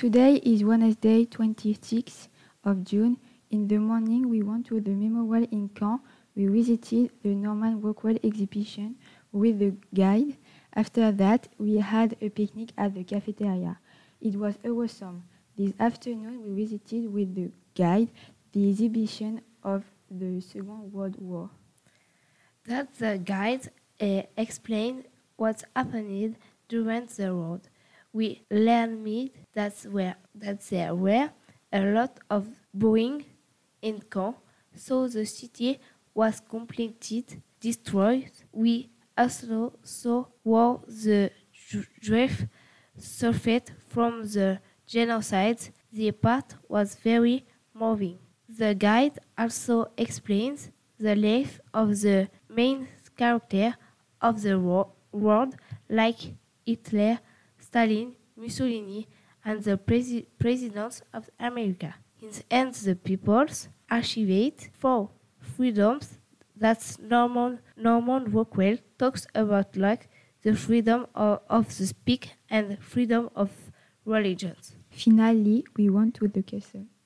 Today is Wednesday, 26th of June. In the morning, we went to the memorial in Caen. We visited the Norman Rockwell exhibition with the guide. After that, we had a picnic at the cafeteria. It was awesome. This afternoon, we visited with the guide the exhibition of the Second World War. that the guide uh, explained what happened during the road. We learned that, were, that there were a lot of bombing in Caen, so the city was completely destroyed. We also saw how the Jews suffered from the genocide. The part was very moving. The guide also explains the life of the main character of the world, like Hitler, Stalin, Mussolini, and the presi- presidents of America. In the end, the people's archivate for freedoms that Norman, Norman Rockwell talks about like the freedom of, of the speak and freedom of religions. Finally, we went to the castle.